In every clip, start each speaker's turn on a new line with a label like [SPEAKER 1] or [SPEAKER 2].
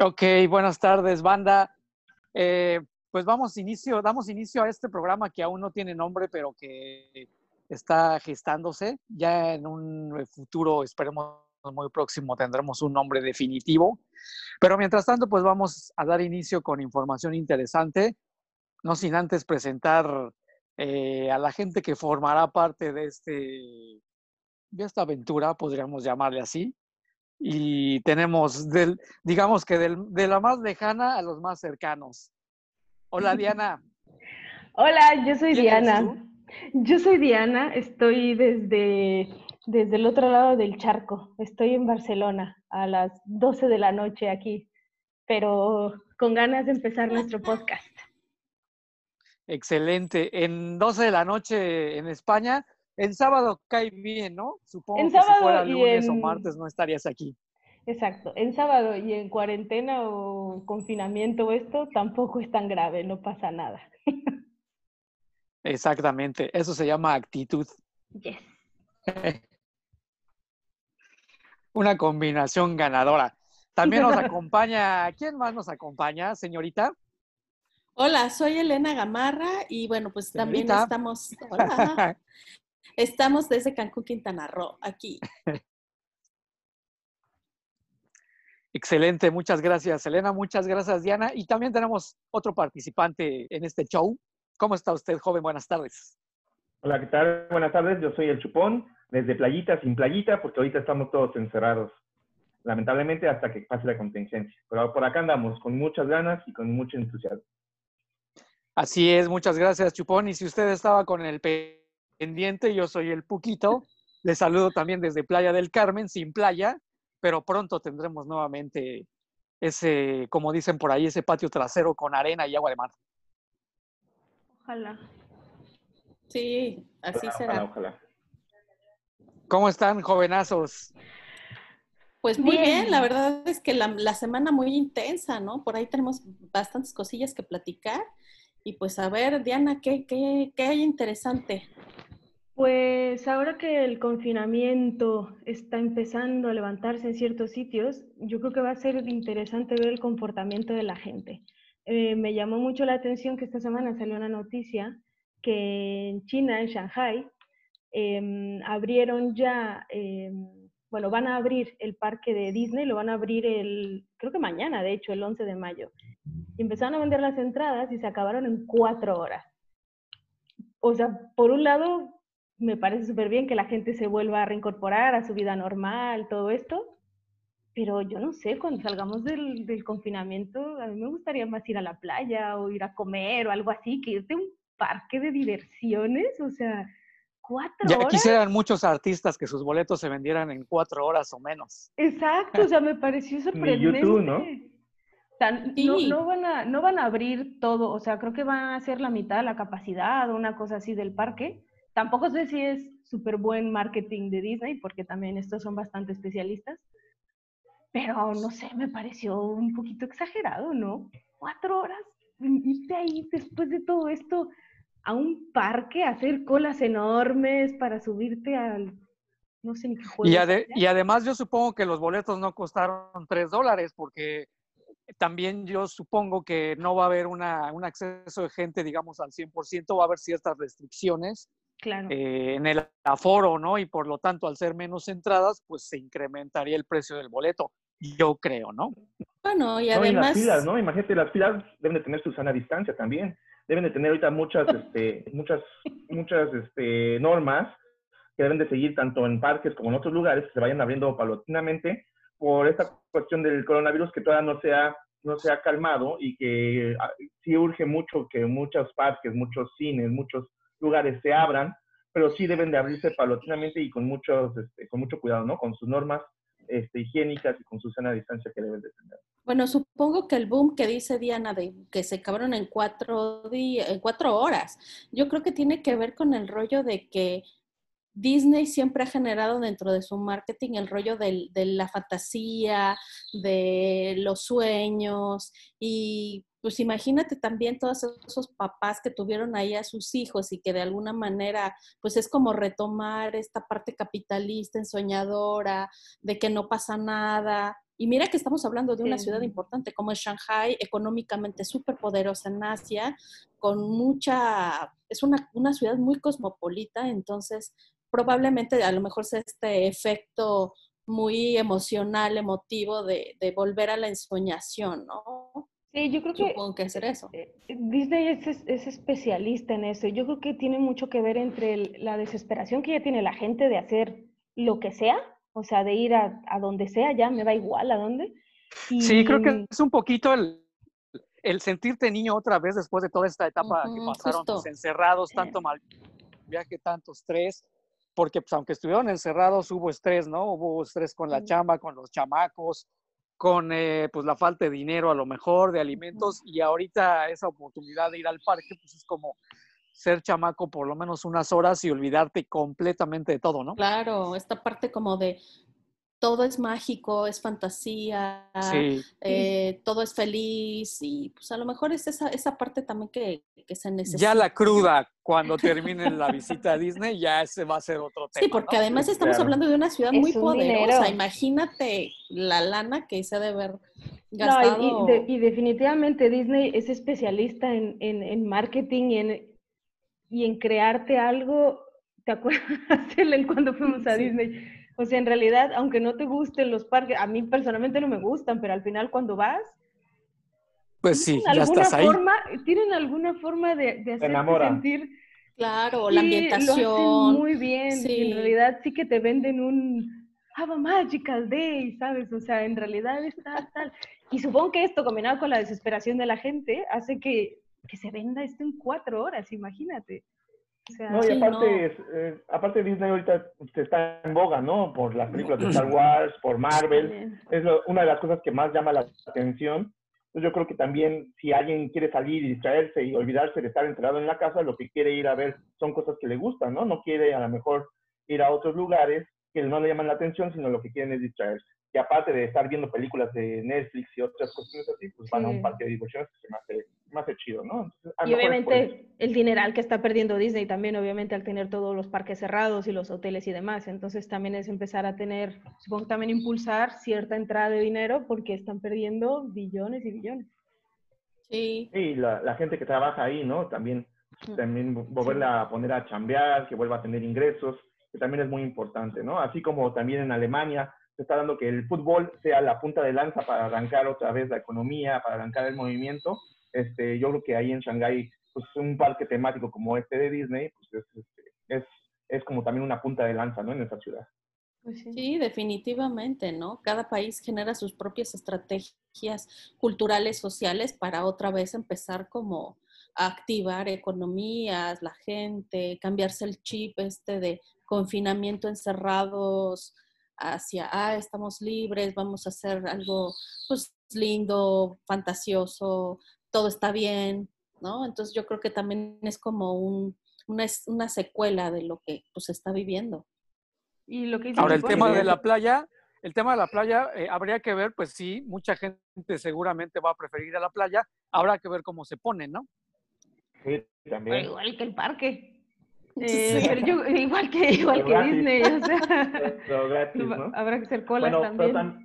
[SPEAKER 1] Ok, buenas tardes, banda. Eh, pues vamos inicio, damos inicio a este programa que aún no tiene nombre, pero que está gestándose. Ya en un futuro, esperemos muy próximo, tendremos un nombre definitivo. Pero mientras tanto, pues vamos a dar inicio con información interesante, no sin antes presentar eh, a la gente que formará parte de, este, de esta aventura, podríamos llamarle así. Y tenemos, del, digamos que del, de la más lejana a los más cercanos. Hola, Diana.
[SPEAKER 2] Hola, yo soy Diana. Yo soy Diana, estoy desde, desde el otro lado del charco. Estoy en Barcelona a las 12 de la noche aquí, pero con ganas de empezar nuestro podcast.
[SPEAKER 1] Excelente. En 12 de la noche en España, el sábado cae bien, ¿no? Supongo que si fuera lunes o martes no estarías aquí.
[SPEAKER 2] Exacto. En sábado y en cuarentena o confinamiento o esto tampoco es tan grave, no pasa nada.
[SPEAKER 1] Exactamente. Eso se llama actitud.
[SPEAKER 2] Yes.
[SPEAKER 1] Una combinación ganadora. También nos acompaña, ¿quién más nos acompaña, señorita?
[SPEAKER 3] Hola, soy Elena Gamarra y bueno, pues también estamos, hola, estamos desde Cancún, Quintana Roo, aquí.
[SPEAKER 1] Excelente, muchas gracias, Elena, muchas gracias, Diana. Y también tenemos otro participante en este show. ¿Cómo está usted, joven? Buenas tardes.
[SPEAKER 4] Hola, ¿qué tal? Buenas tardes, yo soy el Chupón, desde Playita sin Playita, porque ahorita estamos todos encerrados, lamentablemente hasta que pase la contingencia. Pero por acá andamos con muchas ganas y con mucho entusiasmo.
[SPEAKER 1] Así es, muchas gracias, Chupón. Y si usted estaba con el pendiente, yo soy el Puquito. Le saludo también desde Playa del Carmen, sin playa, pero pronto tendremos nuevamente ese, como dicen por ahí, ese patio trasero con arena y agua de mar.
[SPEAKER 2] Ojalá.
[SPEAKER 3] Sí, así será.
[SPEAKER 4] Ojalá,
[SPEAKER 1] ¿Cómo están, jovenazos?
[SPEAKER 3] Pues muy bien. la verdad es que la, semana muy intensa, ¿no? Por ahí tenemos bastantes cosillas que platicar. Y pues a ver, Diana, ¿qué, qué, qué hay interesante?
[SPEAKER 2] Pues ahora que el confinamiento está empezando a levantarse en ciertos sitios, yo creo que va a ser interesante ver el comportamiento de la gente. Eh, me llamó mucho la atención que esta semana salió una noticia que en China, en Shanghai, em, abrieron ya, em, bueno, van a abrir el parque de Disney, lo van a abrir el, creo que mañana, de hecho, el 11 de mayo. Y empezaron a vender las entradas y se acabaron en cuatro horas. O sea, por un lado, me parece súper bien que la gente se vuelva a reincorporar a su vida normal, todo esto, pero yo no sé, cuando salgamos del, del, confinamiento, a mí me gustaría más ir a la playa o ir a comer o algo así, que irte a un parque de diversiones, o sea, cuatro
[SPEAKER 1] ya
[SPEAKER 2] horas.
[SPEAKER 1] quisieran muchos artistas que sus boletos se vendieran en cuatro horas o menos.
[SPEAKER 2] Exacto, o sea, me pareció sorprendente.
[SPEAKER 4] YouTube, ¿no?
[SPEAKER 2] O sea, no, no, van a, no van a abrir todo, o sea, creo que van a hacer la mitad de la capacidad o una cosa así del parque. Tampoco sé si es súper buen marketing de Disney, porque también estos son bastante especialistas, pero no sé, me pareció un poquito exagerado, ¿no? Cuatro horas, irte ahí después de todo esto a un parque, a hacer colas enormes para subirte al, no sé ni qué juego.
[SPEAKER 1] Y, y además yo supongo que los boletos no costaron tres dólares, porque también yo supongo que no va a haber una, un acceso de gente, digamos, al 100%, va a haber ciertas restricciones
[SPEAKER 2] Claro.
[SPEAKER 1] eh, en el aforo, ¿no? Y por lo tanto, al ser menos entradas, pues se incrementaría el precio del boleto, yo creo, ¿no?
[SPEAKER 3] Bueno, y
[SPEAKER 4] No, y
[SPEAKER 3] además...
[SPEAKER 4] las filas, ¿no? Imagínate, las filas deben de tener su sana distancia también. Deben de tener ahorita muchas, este, muchas, muchas este, normas que deben de seguir tanto en parques como en otros lugares, que se vayan abriendo paulatinamente por esta cuestión del coronavirus que todavía no se ha, no se ha calmado y que ah, sí urge mucho que muchos parques, muchos cines, muchos lugares se abran, pero sí deben de abrirse paulatinamente y con, muchos, este, con mucho cuidado, ¿no? Con sus normas este, higiénicas y con su sana distancia que deben de tener.
[SPEAKER 3] Bueno, supongo que el boom que dice Diana de que se acabaron en cuatro, en cuatro horas, yo creo que tiene que ver con el rollo de que Disney siempre ha generado dentro de su marketing el rollo de la fantasía, de los sueños y pues imagínate también todos esos papás que tuvieron ahí a sus hijos y que de alguna manera, pues es como retomar esta parte capitalista, ensoñadora, de que no pasa nada. Y mira que estamos hablando de una ciudad importante como es Shanghai, económicamente súper poderosa en Asia, con mucha, es una, una ciudad muy cosmopolita, entonces probablemente a lo mejor sea este efecto muy emocional, emotivo de, de volver a la ensoñación, ¿no?
[SPEAKER 2] Sí, yo creo que
[SPEAKER 3] Supongo que hacer eso.
[SPEAKER 2] eh, Disney es, es- es especialista en eso. Yo creo que tiene mucho que ver entre el- la desesperación que ya tiene la gente de hacer lo que sea, o sea, de ir a, a donde sea, ya me da igual a dónde.
[SPEAKER 1] Sí, creo que es un poquito el, el sentirte niño otra vez después de toda esta etapa que pasaron pues, encerrados, tanto mal viaje, tanto estrés, porque pues aunque estuvieron encerrados hubo estrés, ¿no? Hubo estrés con la
[SPEAKER 2] Sí.
[SPEAKER 1] chamba, con los chamacos, con eh, pues la falta de dinero a lo mejor, de alimentos, y ahorita esa oportunidad de ir al parque pues es como ser chamaco por lo menos unas horas y olvidarte completamente de todo, ¿no?
[SPEAKER 3] Claro, esta parte como de todo es mágico, es fantasía,
[SPEAKER 1] Sí.
[SPEAKER 3] eh, todo es feliz y pues a lo mejor es esa, esa parte también que, que se necesita.
[SPEAKER 1] Ya la cruda, cuando termine la visita a Disney, ya ese va a ser otro tema.
[SPEAKER 3] Sí, porque
[SPEAKER 1] ¿no?
[SPEAKER 3] además estamos
[SPEAKER 4] claro.
[SPEAKER 3] hablando de una ciudad
[SPEAKER 2] Es
[SPEAKER 3] muy
[SPEAKER 2] un
[SPEAKER 3] poderosa.
[SPEAKER 2] dinero.
[SPEAKER 3] Imagínate la lana que se ha de haber
[SPEAKER 2] No,
[SPEAKER 3] gastado.
[SPEAKER 2] y, y de- y definitivamente Disney es especialista en, en- en marketing y en, y en crearte algo. ¿Te acuerdas, Helen, cuando fuimos a
[SPEAKER 3] Sí.
[SPEAKER 2] Disney? O sea, en realidad, aunque no te gusten los parques, a mí personalmente no me gustan, pero al final cuando vas,
[SPEAKER 1] Pues sí, ya
[SPEAKER 2] alguna
[SPEAKER 1] estás ahí.
[SPEAKER 2] forma, tienen alguna forma de, de hacerte
[SPEAKER 4] enamora.
[SPEAKER 2] sentir
[SPEAKER 3] Claro, la
[SPEAKER 2] Lo
[SPEAKER 3] ambientación.
[SPEAKER 2] hacen muy bien.
[SPEAKER 3] sí.
[SPEAKER 2] en realidad sí que te venden un Have a magical day, ¿sabes? O sea, en realidad está tal. Y supongo que esto, combinado con la desesperación de la gente, hace que, que se venda esto en cuatro horas, imagínate. O sea,
[SPEAKER 4] No, y
[SPEAKER 3] Sí,
[SPEAKER 4] aparte,
[SPEAKER 3] no.
[SPEAKER 4] es, eh, aparte Disney ahorita se está en boga, ¿no? Por las películas de Star Wars, por Marvel. Es lo- una de las cosas que más llama la atención. Entonces yo creo que también si alguien quiere salir y distraerse y olvidarse de estar encerrado en la casa, lo que quiere ir a ver son cosas que le gustan, ¿no? No quiere a lo mejor ir a otros lugares que no le llaman la atención, sino lo que quieren es distraerse. Y aparte de estar viendo películas de Netflix y otras cuestiones así, pues van a un parque de diversiones que se me hace, me hace chido, ¿no? Entonces,
[SPEAKER 2] Y obviamente el dineral que está perdiendo Disney también, obviamente al tener todos los parques cerrados y los hoteles y demás. Entonces también es empezar a tener, supongo que también impulsar cierta entrada de dinero porque están perdiendo billones y billones.
[SPEAKER 3] Sí,
[SPEAKER 4] Sí, la, la gente que trabaja ahí, ¿no? También, también vo- volverla a poner a chambear, que vuelva a tener ingresos, que también es muy importante, ¿no? Así como también en Alemania se está dando que el fútbol sea la punta de lanza para arrancar otra vez la economía, para arrancar el movimiento. Este, yo creo que ahí en Shanghái, pues un parque temático como este de Disney, pues es, este, es, es como también una punta de lanza, ¿no? En esa ciudad.
[SPEAKER 2] Pues sí.
[SPEAKER 3] sí, definitivamente, ¿no? Cada país genera sus propias estrategias culturales, sociales para otra vez empezar como a activar economías, la gente, cambiarse el chip este de confinamiento encerrados hacia, ah, estamos libres, vamos a hacer algo pues lindo, fantasioso, todo está bien, ¿no? Entonces yo creo que también es como un, una, una secuela de lo que pues se está viviendo.
[SPEAKER 2] Y lo que
[SPEAKER 1] Ahora, el tema de la playa, el tema de la playa, eh, habría que ver, pues sí, mucha gente seguramente va a preferir ir a la playa, habrá que ver cómo se pone, ¿no?
[SPEAKER 4] Sí, también.
[SPEAKER 2] igual que el parque. Eh,
[SPEAKER 3] Sí.
[SPEAKER 2] pero yo- igual que, igual que
[SPEAKER 4] gratis.
[SPEAKER 2] Disney, o sea,
[SPEAKER 4] Pero gratis, ¿no?
[SPEAKER 2] habrá que hacer colas
[SPEAKER 4] Bueno,
[SPEAKER 2] también.
[SPEAKER 4] tam-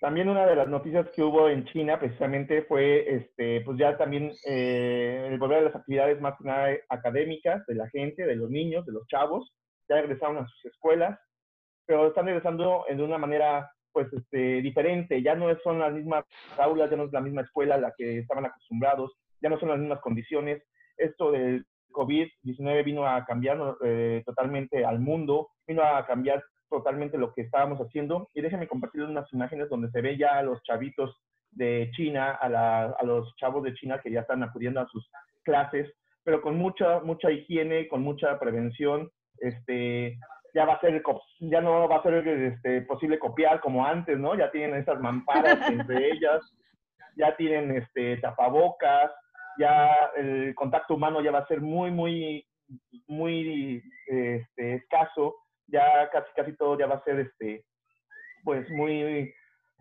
[SPEAKER 4] también una de las noticias que hubo en China precisamente fue, este, pues ya también eh, el volver a las actividades más que nada académicas de la gente, de los niños, de los chavos, ya regresaron a sus escuelas, pero están regresando de una manera pues este, diferente, ya no son las mismas aulas, ya no es la misma escuela a la que estaban acostumbrados, ya no son las mismas condiciones. Esto del COVID-19 vino a cambiar eh, totalmente al mundo, vino a cambiar totalmente lo que estábamos haciendo. Y déjenme compartirles unas imágenes donde se ve ya a los chavitos de China, a, la, a los chavos de China que ya están acudiendo a sus clases, pero con mucha, mucha higiene, con mucha prevención. Este, ya va a ser, ya no va a ser este, posible copiar como antes, ¿no? Ya tienen esas mamparas entre ellas, ya tienen este, tapabocas, ya el contacto humano ya va a ser muy, muy, muy este, escaso, ya casi, casi todo ya va a ser, este, pues, muy,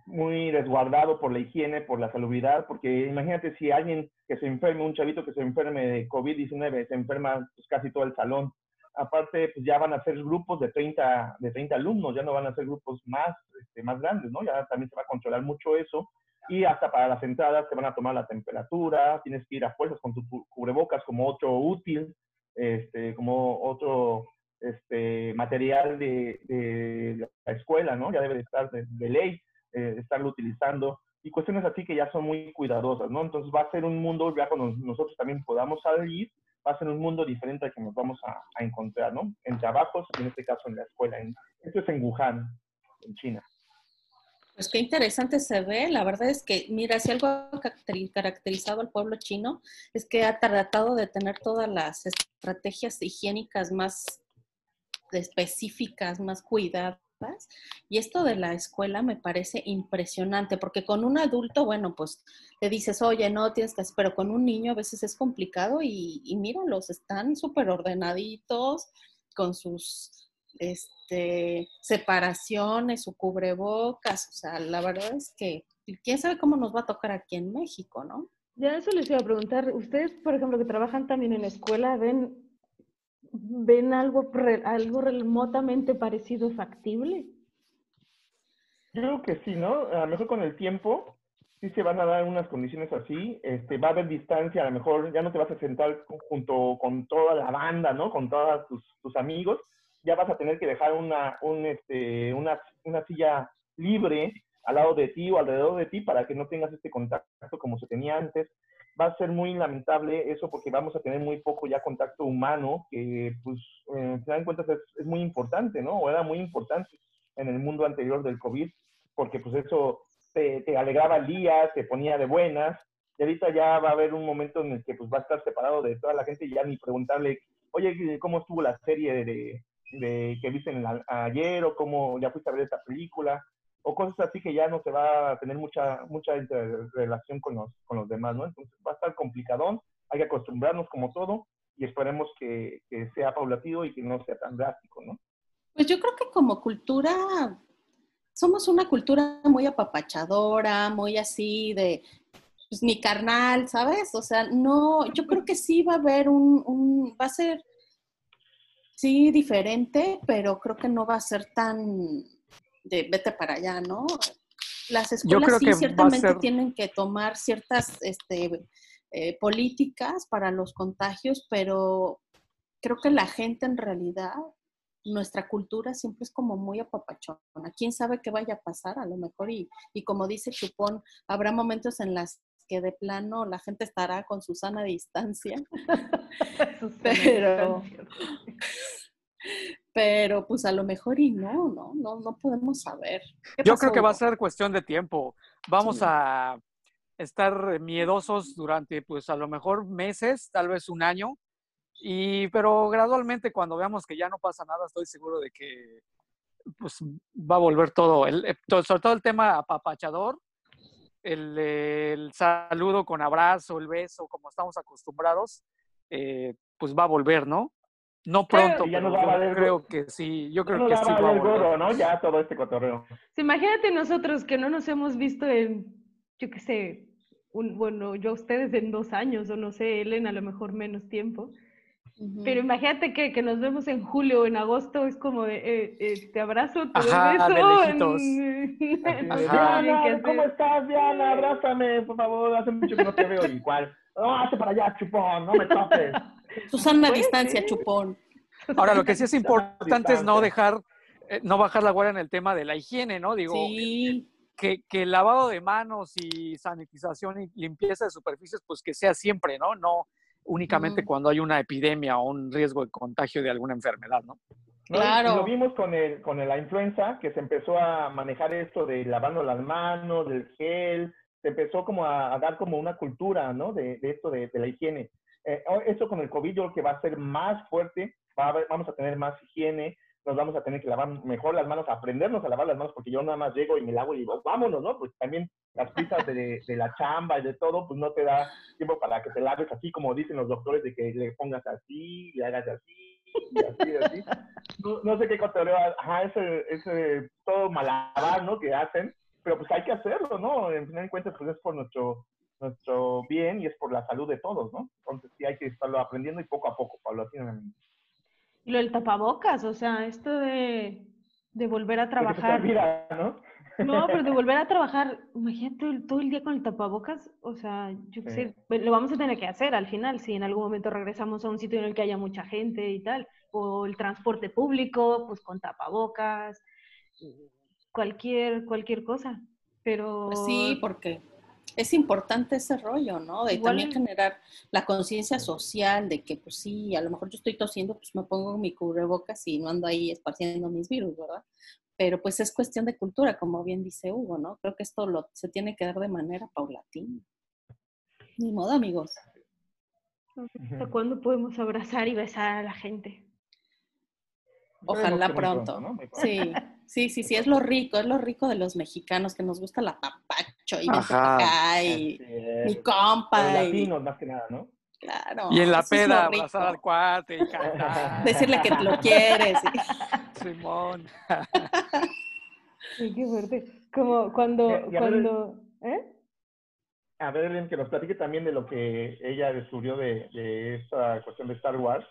[SPEAKER 4] muy resguardado por la higiene, por la salubridad, porque imagínate si alguien que se enferme, un chavito que se enferme de COVID-19, se enferma pues, casi todo el salón, aparte, pues ya van a ser grupos de 30, de 30 alumnos, ya no van a ser grupos más, este, más grandes, ¿no? Ya también se va a controlar mucho eso. Y hasta para las entradas te van a tomar la temperatura, tienes que ir a fuerzas con tu cubrebocas como otro útil, este, como otro este, material de, de la escuela, ¿no? Ya debe de estar de, ley, eh, estarlo utilizando. Y cuestiones así que ya son muy cuidadosas, ¿no? Entonces va a ser un mundo, ya cuando nosotros también podamos salir, va a ser un mundo diferente al que nos vamos a, encontrar, ¿no? En trabajos, en este caso en la escuela. esto es en Wuhan, en China.
[SPEAKER 3] Pues qué interesante se ve. La verdad es que, mira, si algo ha caracterizado al pueblo chino es que ha tratado de tener todas las estrategias higiénicas más específicas, más cuidadas. Y esto de la escuela me parece impresionante, porque con un adulto, bueno, pues te dices, oye, no tienes pero con un niño a veces es complicado y, y míralos, están súper ordenaditos, con sus este, separaciones, su cubrebocas, o sea, la verdad es que quién sabe cómo nos va a tocar aquí en México, ¿no?
[SPEAKER 2] Ya eso les iba a preguntar, ustedes, por ejemplo, que trabajan también en la escuela, ¿ven ¿Ven algo, algo remotamente parecido factible?
[SPEAKER 4] Yo creo que sí, ¿no? A lo mejor con el tiempo sí se van a dar unas condiciones así, este, va a haber distancia, a lo mejor ya no te vas a sentar junto con toda la banda, ¿no? Con todos tus, tus amigos, ya vas a tener que dejar una, un, este, una, una silla libre al lado de ti o alrededor de ti para que no tengas este contacto como se tenía antes va a ser muy lamentable eso porque vamos a tener muy poco ya contacto humano, que pues, eh, se dan cuenta, es, es, muy importante, ¿no? O era muy importante en el mundo anterior del COVID, porque pues eso te, te, alegraba el día, te ponía de buenas, y ahorita ya va a haber un momento en el que pues va a estar separado de toda la gente y ya ni preguntarle, oye, ¿cómo estuvo la serie de, de que viste ayer o cómo ya fuiste a ver esta película? o cosas así que ya no se va a tener mucha, mucha relación con los, con los demás, ¿no? Entonces va a estar complicadón, hay que acostumbrarnos como todo y esperemos que, que sea paulatino y que no sea tan drástico, ¿no?
[SPEAKER 3] Pues yo creo que como cultura somos una cultura muy apapachadora, muy así de pues, mi carnal, ¿sabes? O sea, no, yo creo que sí va a haber un, va a ser, sí, diferente, pero creo que no va a ser tan, de vete para allá, ¿no? Las escuelas sí ciertamente tienen que tomar ciertas este, eh, políticas para los contagios, pero creo que la gente en realidad, nuestra cultura siempre es como muy apapachona. ¿Quién sabe qué vaya a pasar? A lo mejor, y, y como dice Chupón, habrá momentos en las que de plano la gente estará con su sana distancia. pero, pero pues a lo mejor y no, no, no, no podemos saber.
[SPEAKER 1] Yo creo que va a ser cuestión de tiempo. Vamos a estar miedosos durante pues a lo mejor meses, tal vez un año, y pero gradualmente cuando veamos que ya no pasa nada, estoy seguro de que pues va a volver todo, el, eh, sobre todo el tema apapachador, el, el, saludo con abrazo, el beso, como estamos acostumbrados, eh, pues va a volver, ¿no? No pronto, ya pero yo creo que sí, yo creo que sí va
[SPEAKER 4] a gordo, ¿no? Ya todo este cotorreo.
[SPEAKER 2] imagínate nosotros que no nos hemos visto en, yo qué sé, un, bueno, yo ustedes en dos años, o no sé, Elena a lo mejor menos tiempo. Pero imagínate que, que, nos vemos en julio o en agosto, es como de, eh, eh, te abrazo, te
[SPEAKER 1] Ajá,
[SPEAKER 2] beso.
[SPEAKER 4] Diana, ¿cómo estás, Diana? Abrázame, por favor, hace mucho que no te veo igual. No, hace para allá, chupón, no me toques.
[SPEAKER 3] Susana, distancia, chupón.
[SPEAKER 1] Ahora, lo que sí es importante es no dejar, eh, no bajar la guardia en el tema de la higiene, ¿no? Digo, que, que, el lavado de manos y sanitización y limpieza de superficies, pues que sea siempre, ¿no? No únicamente cuando hay una epidemia o un riesgo de contagio de alguna enfermedad, ¿no?
[SPEAKER 4] Claro. lo vimos con, el, con la influenza, que se empezó a manejar esto de lavando las manos, del gel, se empezó como a, dar como una cultura, ¿no? De, de esto de, de, la higiene. Eh, eso con el COVID yo creo que va a ser más fuerte, va a vamos a tener más higiene, nos vamos a tener que lavar mejor las manos, aprendernos a lavar las manos, porque yo nada más llego y me lavo y digo, vámonos, ¿no? Pues también las prisas de, de, la chamba y de todo, pues no te da tiempo para que te laves así, como dicen los doctores, de que le pongas así, le hagas así, y así, así. No, no sé qué cotorreo, ajá, ese, ese todo malabar, ¿no? Que hacen, pero pues hay que hacerlo, ¿no? En final de cuentas, pues es por nuestro nuestro bien y es por la salud de todos, ¿no? Entonces sí hay que estarlo aprendiendo y poco a poco, paulatinamente.
[SPEAKER 2] Y lo del tapabocas, o sea, esto de, de volver a trabajar.
[SPEAKER 4] Mira, ¿no?
[SPEAKER 2] No, pero de volver a trabajar, imagínate todo el día con el tapabocas, o sea, yo qué sé, pues, lo vamos a tener que hacer al final, si en algún momento regresamos a un sitio en el que haya mucha gente y tal, o el transporte público, pues con tapabocas, cualquier, cualquier cosa, pero...
[SPEAKER 3] Pues sí, porque es importante ese rollo, ¿no? De también generar la conciencia social de que, pues sí, a lo mejor yo estoy tosiendo, pues me pongo mi cubrebocas y no ando ahí esparciendo mis virus, ¿verdad? pero pues es cuestión de cultura, como bien dice Hugo, ¿no? Creo que esto lo, se tiene que dar de manera paulatina. Ni modo, amigos.
[SPEAKER 2] ¿Hasta cuándo podemos abrazar y besar a la gente?
[SPEAKER 3] Ojalá pronto. Sí, sí, sí, sí, es lo rico, es lo rico de los mexicanos, que nos gusta la papacho y acá y mi compa.
[SPEAKER 4] latinos más que nada, ¿no?
[SPEAKER 3] Claro.
[SPEAKER 1] Y en la peda abrazar al cuate y cantar.
[SPEAKER 3] Decirle que lo quieres.
[SPEAKER 1] Simón.
[SPEAKER 2] qué fuerte. Como cuando, cuando, ¿eh?
[SPEAKER 4] A ver, que nos platique también de lo que ella descubrió de, de esta cuestión de Star Wars.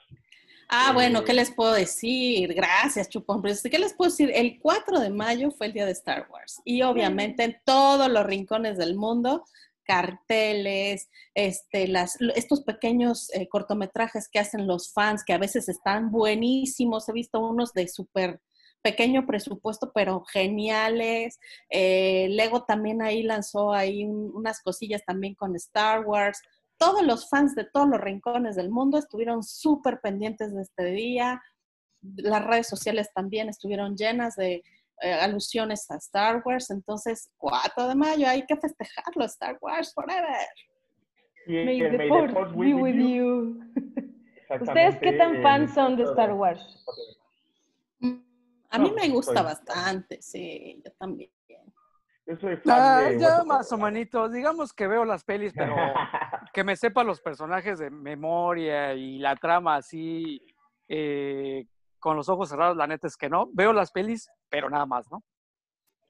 [SPEAKER 3] Ah, bueno, ¿qué eh, les puedo decir? Gracias, Chupón. ¿qué les puedo decir? El 4 de mayo fue el día de Star Wars y obviamente en todos los rincones del mundo carteles, este, las, estos pequeños eh, cortometrajes que hacen los fans, que a veces están buenísimos. He visto unos de súper pequeño presupuesto, pero geniales. Eh, Lego también ahí lanzó ahí unas cosillas también con Star Wars. Todos los fans de todos los rincones del mundo estuvieron súper pendientes de este día. Las redes sociales también estuvieron llenas de eh, alusiones a Star Wars. Entonces, 4 de mayo hay que festejarlo, Star Wars Forever.
[SPEAKER 2] May the Force be with you. ¿Ustedes qué tan fans son de Star Wars?
[SPEAKER 3] Mm, a mí me gusta bastante, sí, yo también.
[SPEAKER 1] Yo soy ah, ya más o menos, digamos que veo las pelis, pero que me sepa los personajes de memoria y la trama así, eh, con los ojos cerrados, la neta es que no. Veo las pelis, pero nada más, ¿no?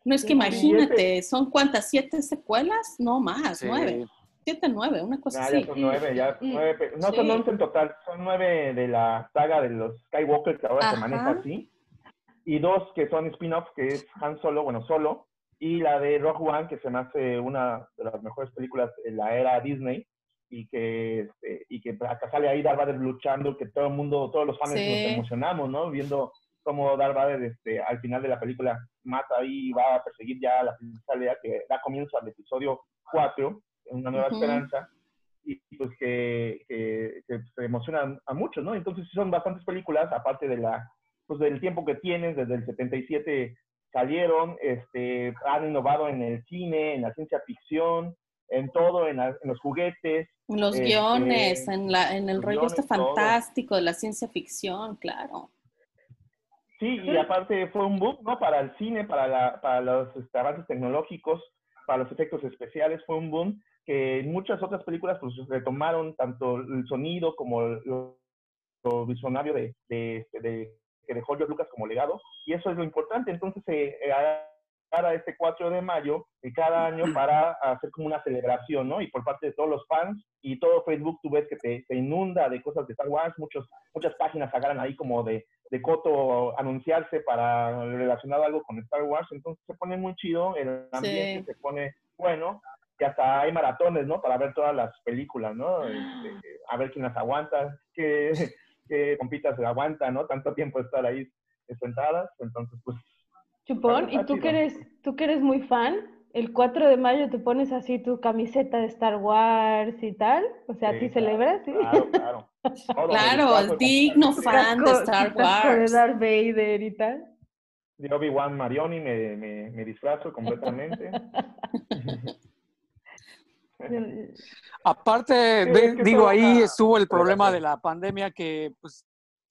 [SPEAKER 3] No es que imagínate, ¿son cuántas? ¿Siete secuelas? No más, nueve. Siete, nueve, una cosa así.
[SPEAKER 4] Ya son nueve, ya nueve. No, son once en total. Son nueve de la saga de los Skywalker que ahora se maneja así. Y dos que son spin-off, que es Han Solo, bueno, Solo. Y la de Rogue One, que se me hace una de las mejores películas en la era Disney y que, este, y que acá sale ahí Darth Vader luchando, que todo el mundo, todos los fans nos emocionamos, ¿no? Viendo cómo Darth Vader este, al final de la película mata ahí y va a perseguir ya a la princesa Leia, que da comienzo al episodio 4, Una Nueva Esperanza, y pues que, que, se emocionan a muchos, ¿no? Entonces son bastantes películas, aparte de la, pues del tiempo que tienen, desde el 77 salieron, este, han innovado en el cine, en la ciencia ficción, en todo, en, los juguetes.
[SPEAKER 3] En los este, guiones, en, la, en el rollo este fantástico de la ciencia ficción, claro.
[SPEAKER 4] Sí, y aparte fue un boom, ¿no? Para el cine, para, la, para los este, avances tecnológicos, para los efectos especiales, fue un boom que muchas otras películas pues retomaron tanto el sonido como lo, visionario de, de, de, que dejó George Lucas como legado, y eso es lo importante. Entonces, eh, para este 4 de mayo de cada año para hacer como una celebración, ¿no? Y por parte de todos los fans y todo Facebook, tú ves que te, inunda de cosas de Star Wars, muchos, muchas páginas agarran ahí como de, de coto anunciarse para relacionado algo con Star Wars, entonces se pone muy chido, el ambiente se pone bueno, y hasta hay maratones, ¿no? Para ver todas las películas, ¿no? Este, a ver quién las aguanta, qué, qué compitas se aguanta, ¿no? Tanto tiempo estar ahí sentadas, entonces pues
[SPEAKER 2] Chupón, ¿y tú que, eres, tú que eres muy fan? El 4 de mayo te pones así tu camiseta de Star Wars y tal. O sea, ¿sí, celebras? ¿sí?
[SPEAKER 3] Claro, claro. claro, el digno fan de Star Wars.
[SPEAKER 2] de Darth Vader y tal.
[SPEAKER 4] De Obi-Wan Marioni me, me, me disfrazo completamente.
[SPEAKER 1] Aparte, digo, ahí estuvo el problema de la pandemia que pues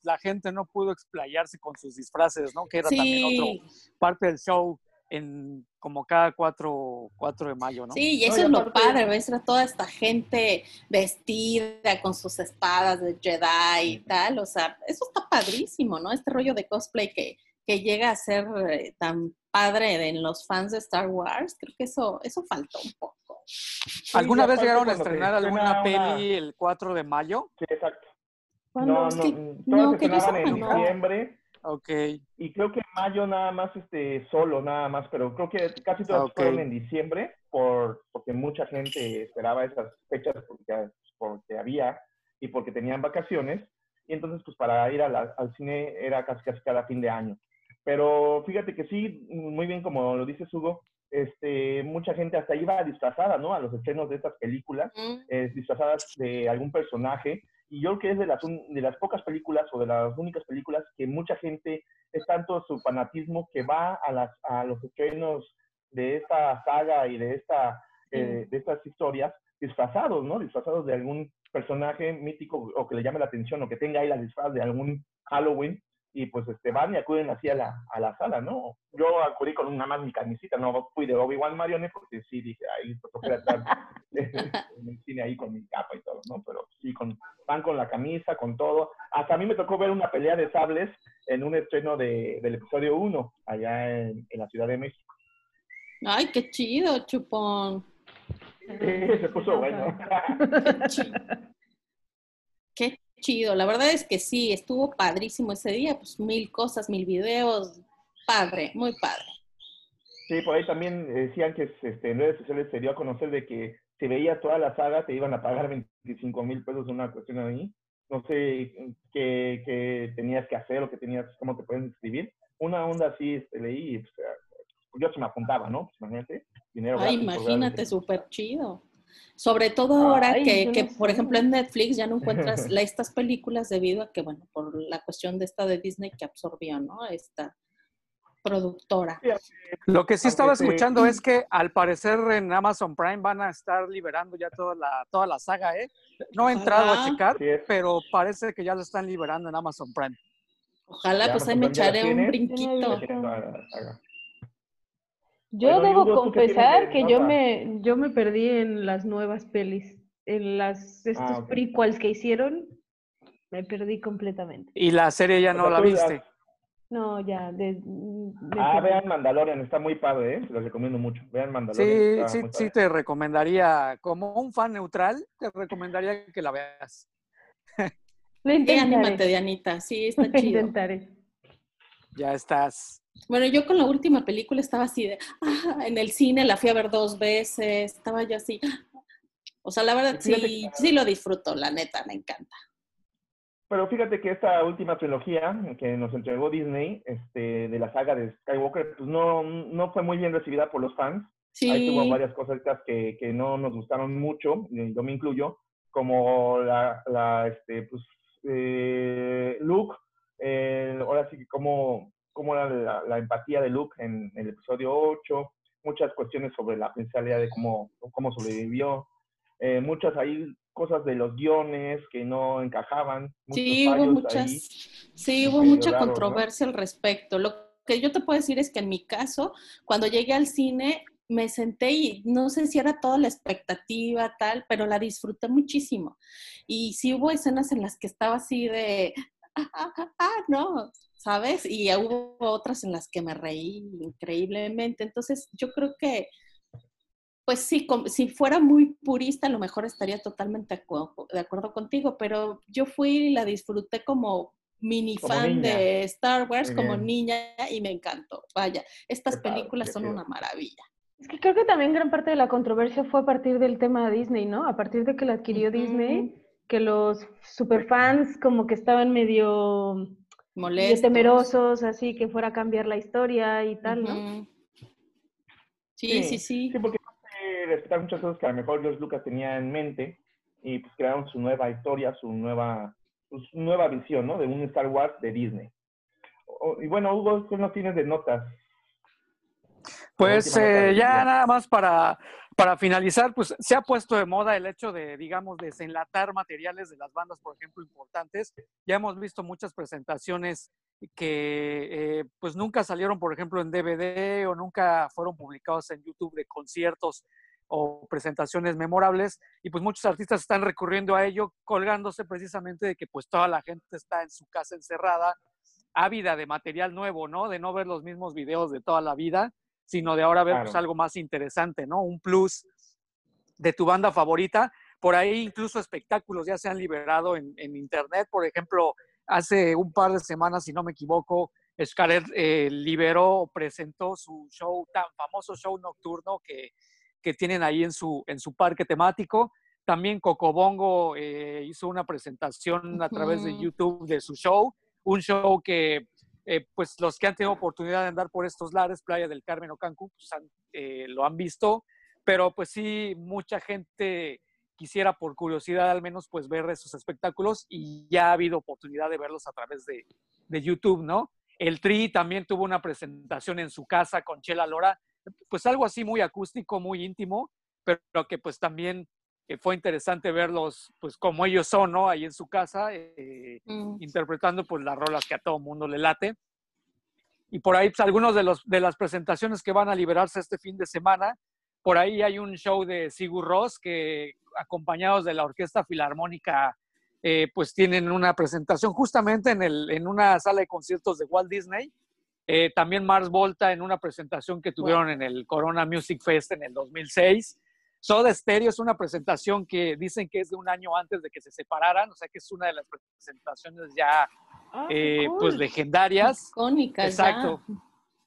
[SPEAKER 1] la gente no pudo explayarse con sus disfraces, ¿no? Que era también otro parte del show en como cada 4, 4 de mayo, ¿no?
[SPEAKER 3] Sí, y eso es lo padre, ves a toda esta gente vestida con sus espadas de Jedi y tal, o sea, eso está padrísimo, ¿no? Este rollo de cosplay que, que llega a ser eh, tan padre en los fans de Star Wars, creo que eso, eso faltó un poco.
[SPEAKER 1] ¿Alguna vez llegaron a estrenar alguna peli el 4 de mayo?
[SPEAKER 4] Sí, exacto. No, no,
[SPEAKER 3] que-
[SPEAKER 4] todas
[SPEAKER 3] no,
[SPEAKER 4] se
[SPEAKER 3] que yo
[SPEAKER 4] en
[SPEAKER 3] no.
[SPEAKER 4] diciembre
[SPEAKER 1] Ok.
[SPEAKER 4] y creo que en mayo nada más este solo nada más, pero creo que casi todas
[SPEAKER 1] Ok.
[SPEAKER 4] fueron en diciembre por porque mucha gente esperaba esas fechas porque, porque había y porque tenían vacaciones y entonces pues para ir a la- al cine era casi casi cada fin de año. Pero fíjate que sí, muy bien como lo dices Hugo, este mucha gente hasta iba disfrazada, ¿no? A los estrenos de estas películas
[SPEAKER 3] Mm,
[SPEAKER 4] eh, disfrazadas de algún personaje. Y yo creo que es de las, un- de las pocas películas o de las únicas películas que mucha gente es tanto su fanatismo que va a, las, a los estrenos de esta saga y de, esta, eh, de estas historias disfrazados, ¿no? Disfrazados de algún personaje mítico o que le llame la atención o que tenga ahí la disfraz de algún Halloween y pues este van y acuden así a la, a la sala, ¿no? Yo acudí con una más mi camisita, no fui de Obi-Wan Marione porque sí dije, ahí pues toca estar en el cine ahí con mi capa y todo, ¿no? Pero sí, con, van con la camisa, con todo. Hasta a mí me tocó ver una pelea de sables en un estreno de, del episodio 1 allá en, en la Ciudad de México.
[SPEAKER 3] Ay, qué chido, chupón.
[SPEAKER 4] se puso bueno.
[SPEAKER 3] Qué chido. La verdad es que sí, estuvo padrísimo ese día. Pues mil cosas, mil videos. Padre, muy padre.
[SPEAKER 4] Sí, por ahí también decían que este, en redes sociales se dio a conocer de que si veías toda la saga te iban a pagar 25 mil pesos una cuestión ahí. No sé qué, qué tenías que hacer o qué tenías, cómo te pueden escribir. Una onda así este, leí y pues, yo se me apuntaba, ¿no? Pues, imagínate, dinero
[SPEAKER 3] Ay,
[SPEAKER 4] gratis ver-
[SPEAKER 3] imagínate, súper chido. Sobre todo ahora
[SPEAKER 2] Ay,
[SPEAKER 3] que, que,
[SPEAKER 2] no
[SPEAKER 3] por
[SPEAKER 2] sé.
[SPEAKER 3] ejemplo, en Netflix ya no encuentras la- estas películas debido a que, bueno, por la cuestión de esta de Disney que absorbió, ¿no? Esta productora.
[SPEAKER 1] Lo que sí estaba escuchando es que al parecer en Amazon Prime van a estar liberando ya toda la, toda la saga, ¿eh? No he entrado a checar, pero parece que ya lo están liberando en Amazon Prime.
[SPEAKER 3] Ojalá,
[SPEAKER 4] Ya,
[SPEAKER 3] pues ahí me echaré un brinquito.
[SPEAKER 2] Ya
[SPEAKER 4] Tiene toda la saga.
[SPEAKER 2] Yo
[SPEAKER 4] Bueno,
[SPEAKER 2] debo
[SPEAKER 4] Hugo, ¿tú qué tienes
[SPEAKER 2] confesar que yo me, yo me perdí en las nuevas pelis, en las estos
[SPEAKER 4] Ah, ok.
[SPEAKER 2] prequels que hicieron, me perdí completamente.
[SPEAKER 1] Y la serie ya
[SPEAKER 4] O
[SPEAKER 1] no
[SPEAKER 4] sea,
[SPEAKER 1] la viste.
[SPEAKER 2] No, ya, de,
[SPEAKER 4] Ah, vean Mandalorian, está muy padre, ¿eh? Los recomiendo mucho. Vean Mandalorian.
[SPEAKER 1] Sí, sí, sí te recomendaría, como un fan neutral, te recomendaría que la veas.
[SPEAKER 2] Lo
[SPEAKER 3] Sí,
[SPEAKER 2] intentaré.
[SPEAKER 3] anímate, Dianita. Sí, está
[SPEAKER 2] Lo
[SPEAKER 3] chido.
[SPEAKER 2] intentaré.
[SPEAKER 1] Ya estás.
[SPEAKER 3] Bueno, yo con la última película estaba así de, ah, en el cine la fui a ver dos veces, estaba yo así. O sea, la verdad sí,
[SPEAKER 4] que-
[SPEAKER 3] sí lo disfruto, la neta, me encanta.
[SPEAKER 4] Pero fíjate que esta última trilogía que nos entregó Disney, este, de la saga de Skywalker, pues no, no fue muy bien recibida por los fans. Ahí tuvo varias cosas que, que no nos gustaron mucho, yo me incluyo, como la, la este, pues, eh, Luke, eh, ahora sí que cómo, cómo era la, la empatía de Luke en el episodio 8, muchas cuestiones sobre la personalidad de cómo, cómo sobrevivió, eh, muchas ahí cosas de los guiones que no encajaban.
[SPEAKER 3] sí, hubo muchas,
[SPEAKER 4] ahí.
[SPEAKER 3] sí, hubo mucha controversia al respecto. Lo que yo te puedo decir es que en mi caso, cuando llegué al cine, me senté y no sé si era toda la expectativa, tal, pero la disfruté muchísimo. Y sí hubo escenas en las que estaba así de, ah, ah, ah, ah, no, ¿sabes? Y hubo otras en las que me reí increíblemente. Entonces, yo creo que, pues sí, si fuera muy purista, a lo mejor estaría totalmente acu- de acuerdo contigo, pero yo fui y la disfruté como mini
[SPEAKER 4] Como
[SPEAKER 3] fan
[SPEAKER 4] niña.
[SPEAKER 3] de Star Wars,
[SPEAKER 4] Muy
[SPEAKER 3] como
[SPEAKER 4] bien.
[SPEAKER 3] niña, y me encantó. Vaya, estas
[SPEAKER 4] padre,
[SPEAKER 3] películas son una maravilla.
[SPEAKER 2] Es que creo que también gran parte de la controversia fue a partir del tema de Disney, ¿no? A partir de que la adquirió. Disney, que los superfans como que estaban medio,
[SPEAKER 3] Molestos.
[SPEAKER 2] temerosos, así que fuera a cambiar la historia y tal, ¿no?
[SPEAKER 3] Sí, sí, sí.
[SPEAKER 4] Sí, porque eh, respetar muchas cosas que a lo mejor George Lucas tenía en mente y pues crearon su nueva historia, su nueva, su nueva visión, ¿no? De un Star Wars de Disney. O- y bueno, Hugo, ¿qué nos tienes de notas?
[SPEAKER 1] Pues eh, ya nada más para, para finalizar, pues se ha puesto de moda el hecho de, digamos, desenlatar materiales de las bandas, por ejemplo, importantes. Ya hemos visto muchas presentaciones que eh, pues nunca salieron, por ejemplo, en DVD o nunca fueron publicados en YouTube de conciertos o presentaciones memorables y pues muchos artistas están recurriendo a ello colgándose precisamente de que pues toda la gente está en su casa encerrada, ávida de material nuevo, ¿no? De no ver los mismos videos de toda la vida, sino de ahora ver pues, algo más interesante, ¿no? Un plus de tu banda favorita, por ahí incluso espectáculos ya se han liberado en, internet. Por ejemplo, hace un par de semanas, si no me equivoco, Scarlett eh, liberó, presentó su show, tan famoso show nocturno que, que tienen ahí en su, en su parque temático. También Cocobongo eh, hizo una presentación a través de YouTube de su show, un show que eh, pues los que han tenido oportunidad de andar por estos lares, Playa del Carmen o Cancún, pues lo han visto, pero pues sí, mucha gente quisiera por curiosidad al menos pues ver esos espectáculos y ya ha habido oportunidad de verlos a través de, de YouTube, ¿no? El Tri también tuvo una presentación en su casa con Chela Lora, pues algo así muy acústico, muy íntimo, pero que pues también eh, fue interesante verlos pues como ellos son, ¿no? Ahí en su casa, eh, mm. interpretando pues las rolas que a todo mundo le late. Y por ahí pues algunos de, los, de las presentaciones que van a liberarse este fin de semana, por ahí hay un show de Sigur Ross que acompañados de la Orquesta Filarmónica, eh, pues tienen una presentación justamente en, el, en una sala de conciertos de Walt Disney. Eh, también Mars Volta en una presentación que tuvieron en el Corona Music Fest en el 2006. Soda Stereo es una presentación que dicen que es de un año antes de que se separaran, o sea que es una de las presentaciones ya ah, eh, pues legendarias.
[SPEAKER 3] Icónicas.
[SPEAKER 1] Exacto.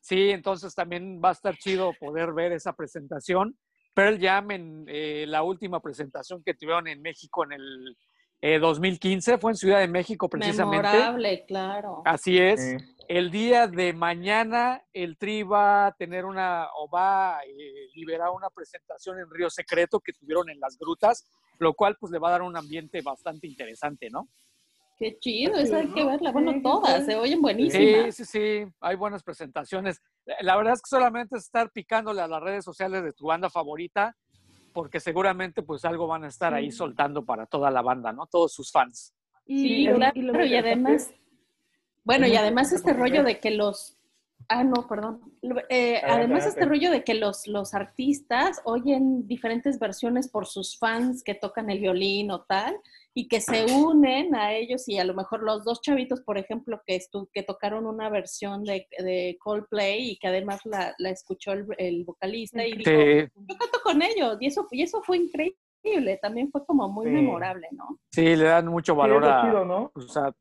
[SPEAKER 1] Sí, entonces también va a estar chido poder ver esa presentación. Pearl Jam en eh, la última presentación que tuvieron en México en el 2015, eh, fue en Ciudad de México precisamente.
[SPEAKER 3] Memorable, claro.
[SPEAKER 1] Así es. El día de mañana el Tri va a tener una, o va a eh, liberar una presentación en Río Secreto que tuvieron en las grutas, lo cual pues le va a dar un ambiente bastante interesante, ¿no?
[SPEAKER 3] Qué chido, esa hay que verla. Bueno, todas, se oyen buenísimas.
[SPEAKER 1] Sí, sí, sí, hay buenas presentaciones. La verdad es que solamente es estar picándole a las redes sociales de tu banda favorita, porque seguramente pues algo van a estar ahí soltando para toda la banda, ¿no? Todos sus fans.
[SPEAKER 3] Y, claro, y, además, bueno, y además este rollo de que los, ah, no, perdón, eh, además este rollo de que los, los artistas oyen diferentes versiones por sus fans que tocan el violín o tal, y que se unen a ellos y a lo mejor los dos chavitos, por ejemplo, que, que tocaron una versión de, de Coldplay y que además la, la escuchó el, vocalista y dijo, yo canto con ellos y eso, y eso fue increíble, también fue como muy memorable, ¿no?
[SPEAKER 1] Sí, le dan mucho valor a, pues, a,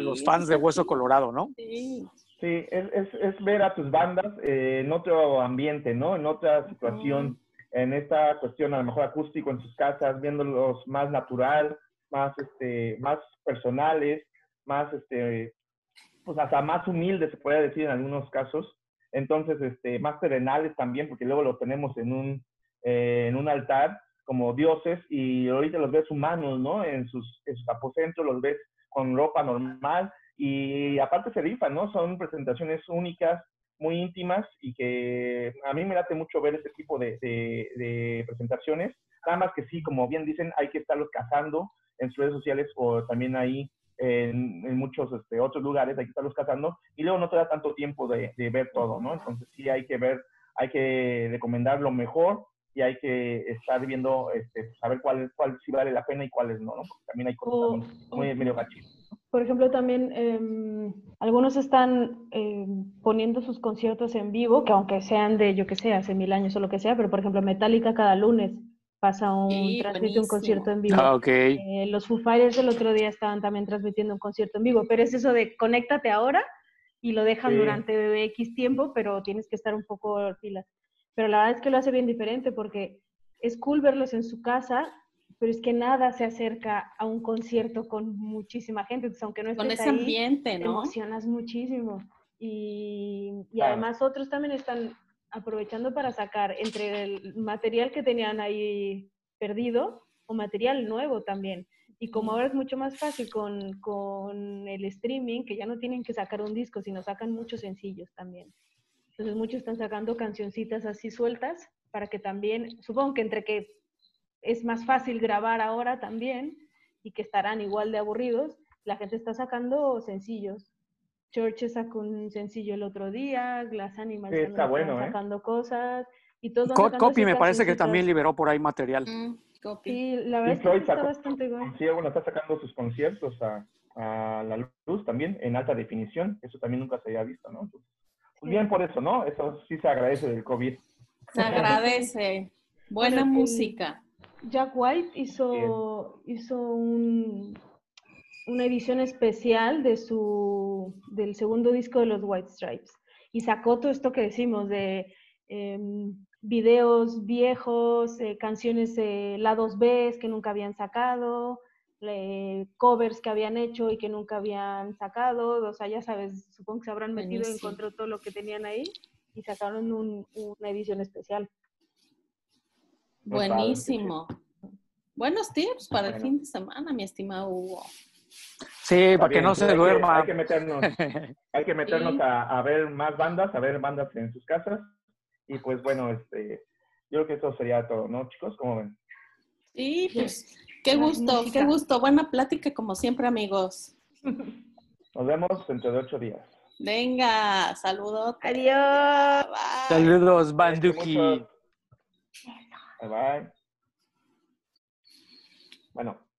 [SPEAKER 1] los fans de Hueso Colorado, ¿no?
[SPEAKER 4] Sí. Sí, es, es, es, ver a tus bandas eh, en otro ambiente, ¿no? En otra situación, en esta cuestión a lo mejor acústico en sus casas, viéndolos más natural, más, este, más personales, más, este, pues hasta más humildes, se puede decir en algunos casos. Entonces, este, más terrenales también, porque luego los tenemos en un, eh, en un altar como dioses y ahorita los ves humanos, ¿no? En sus, en sus aposentos los ves con ropa normal y aparte se rifan, ¿no? Son presentaciones únicas, muy íntimas y que a mí me late mucho ver este tipo de, de, presentaciones. Nada más que sí, como bien dicen, hay que estarlos cazando en sus redes sociales o también ahí en, muchos este, otros lugares, hay que estarlos cazando y luego no te da tanto tiempo de, ver todo, ¿no? Entonces sí hay que ver, hay que recomendar lo mejor y hay que estar viendo, este, saber cuál, cuál sí vale la pena y cuáles no, ¿no? Porque también hay cosas muy medio gachitas.
[SPEAKER 2] Por ejemplo, también em, algunos están em, poniendo sus conciertos en vivo, que aunque sean de, yo que sé, hace mil años o lo que sea, pero por ejemplo, Metallica cada lunes pasa un, transmite un concierto en vivo.
[SPEAKER 1] Ah, okay.
[SPEAKER 2] Eh, los Foo Fighters el otro día estaban también transmitiendo un concierto en vivo, pero es eso de conéctate ahora y lo dejan durante X tiempo, pero tienes que estar un poco pilas. Pero la verdad es que lo hace bien diferente porque es cool verlos en su casa, pero es que nada se acerca a un concierto con muchísima gente, entonces aunque no estés
[SPEAKER 3] con ese ambiente, ¿no? Te
[SPEAKER 2] emocionas muchísimo. Y, y además otros también están aprovechando para sacar entre el material que tenían ahí perdido o material nuevo también. Y como ahora es mucho más fácil con, con, el streaming, que ya no tienen que sacar un disco, sino sacan muchos sencillos también. Entonces muchos están sacando cancioncitas así sueltas para que también, supongo que entre que es más fácil grabar ahora también y que estarán igual de aburridos, la gente está sacando sencillos Church sacó un sencillo el otro día, Glass Animals
[SPEAKER 4] está bueno,
[SPEAKER 2] ¿eh? sacando cosas. Y todo
[SPEAKER 1] Copy me parece que también liberó por ahí material.
[SPEAKER 2] Mm, sí, la verdad es que está bastante bueno.
[SPEAKER 4] Sí, bueno, está sacando sus conciertos a, la luz también en alta definición. Eso también nunca se había visto, ¿no? Pues bien por eso, ¿no? Eso sí se agradece del COVID.
[SPEAKER 3] Se agradece. Buena música.
[SPEAKER 2] Jack White hizo, hizo un, una edición especial de su, del segundo disco de los White Stripes y sacó todo esto que decimos de em, videos viejos, eh, canciones de lados B que nunca habían sacado, covers que habían hecho y que nunca habían sacado, o sea, ya sabes, supongo que se habrán metido, y encontró todo lo que tenían ahí y sacaron una edición especial.
[SPEAKER 3] Buenísimo. Buenos tips para el fin de semana, mi estimado Hugo.
[SPEAKER 1] Sí, para que no se duerma.
[SPEAKER 4] Hay que meternos, hay que meternos a, ver más bandas, a ver bandas en sus casas. Y pues bueno, este, yo creo que eso sería todo, ¿no, chicos? ¿Cómo ven?
[SPEAKER 3] Sí, pues qué gusto, qué gusto. Buena plática como siempre, amigos.
[SPEAKER 4] Nos vemos dentro de ocho días.
[SPEAKER 3] Venga, saludos.
[SPEAKER 2] Adiós.
[SPEAKER 1] Saludos, Banduki.
[SPEAKER 4] Bye bye. Bueno.